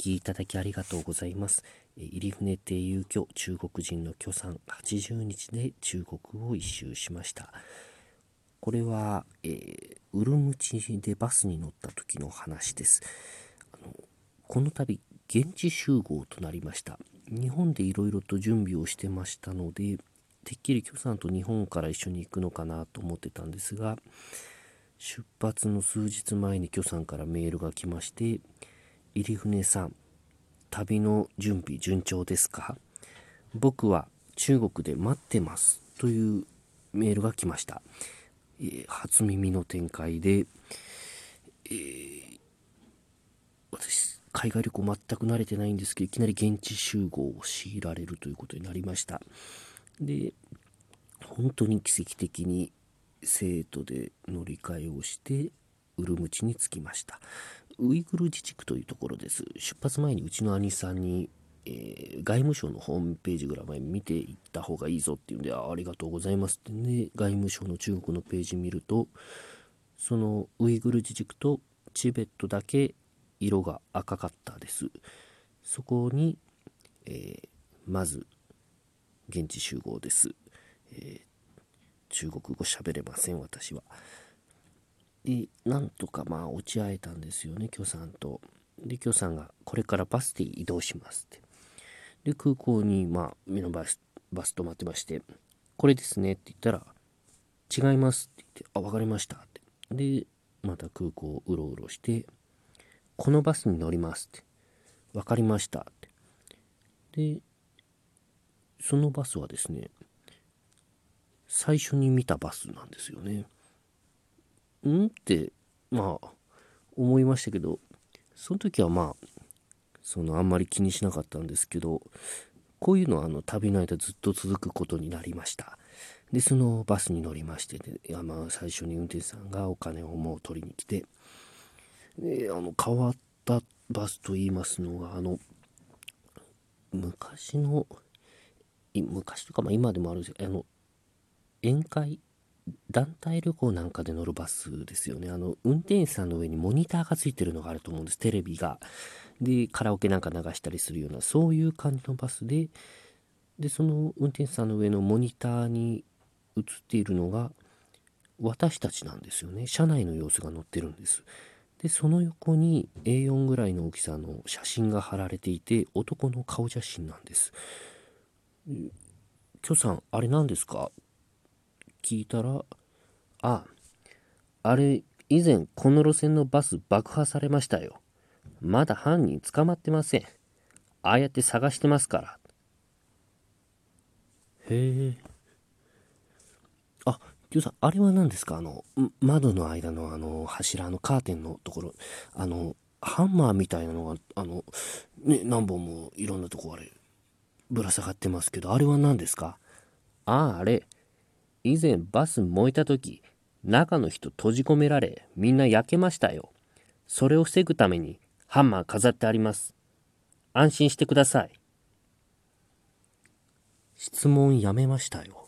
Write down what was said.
きいただきありがとうございます。入船亭遊居中国人の居さん80日で中国を一周しました。これは、えー、ウルムチでバスに乗った時の話です。あのこの度、現地集合となりました。日本でいろいろと準備をしてましたので、てっきり許さんと日本から一緒に行くのかなと思ってたんですが、出発の数日前に許さんからメールが来まして、入船さん、旅の準備順調ですか？僕は中国で待ってますというメールが来ました。えー、初耳の展開で、えー、私、海外旅行全く慣れてないんですけど、いきなり現地集合を強いられるということになりました。で、本当に奇跡的に生徒で乗り換えをして、ウルムチに着きました。ウイグル自治区というところです。出発前にうちの兄さんに、えー、外務省のホームページぐらい前見ていった方がいいぞっていうんで、あありがとうございますってね、外務省の中国のページ見ると、そのウイグル自治区とチベットだけ色が赤かったです。そこに、えー、まず、現地集合です。えー、中国語喋れません、私は。で、なんとかまあ落ち合えたんですよね、許さんと。で、許さんがこれからバスで移動しますって。で、空港にまあ目のバスバス止まってまして、これですねって言ったら、違いますって言って、あ、わかりましたって。で、また空港をうろうろして、このバスに乗りますって。わかりましたって。で、そのバスはですね、最初に見たバスなんですよね。ん？ってまあ思いましたけどその時はまあそのあんまり気にしなかったんですけどこういうのはあの旅の間ずっと続くことになりました。でそのバスに乗りましてね、いやまあ最初に運転手さんがお金をもう取りに来てであの変わったバスと言いますのがあの昔の昔とかまあ今でもあるんですけどあの宴会団体旅行なんかで乗るバスですよね。あの、運転手さんの上にモニターがついてるのがあると思うんです。テレビが。で、カラオケなんか流したりするような、そういう感じのバスで、で、その運転手さんの上のモニターに映っているのが、私たちなんですよね。車内の様子が載ってるんです。で、その横に A4 ぐらいの大きさの写真が貼られていて、男の顔写真なんです。許さん、あれ何ですか？聞いたら、あ、あれ、以前この路線のバス爆破されましたよ。まだ犯人捕まってません。ああやって探してますから。へえ。あ、きゅうさん、あれは何ですか？あの、窓の間のあの、柱のカーテンのところ、あの、ハンマーみたいなのが、あの、ね、何本もいろんなとこあれ、ぶら下がってますけど、あれは何ですか？ああ、あれ、以前バス燃えた時、中の人閉じ込められ、みんな焼けましたよ。それを防ぐためにハンマー飾ってあります。安心してください。質問やめましたよ。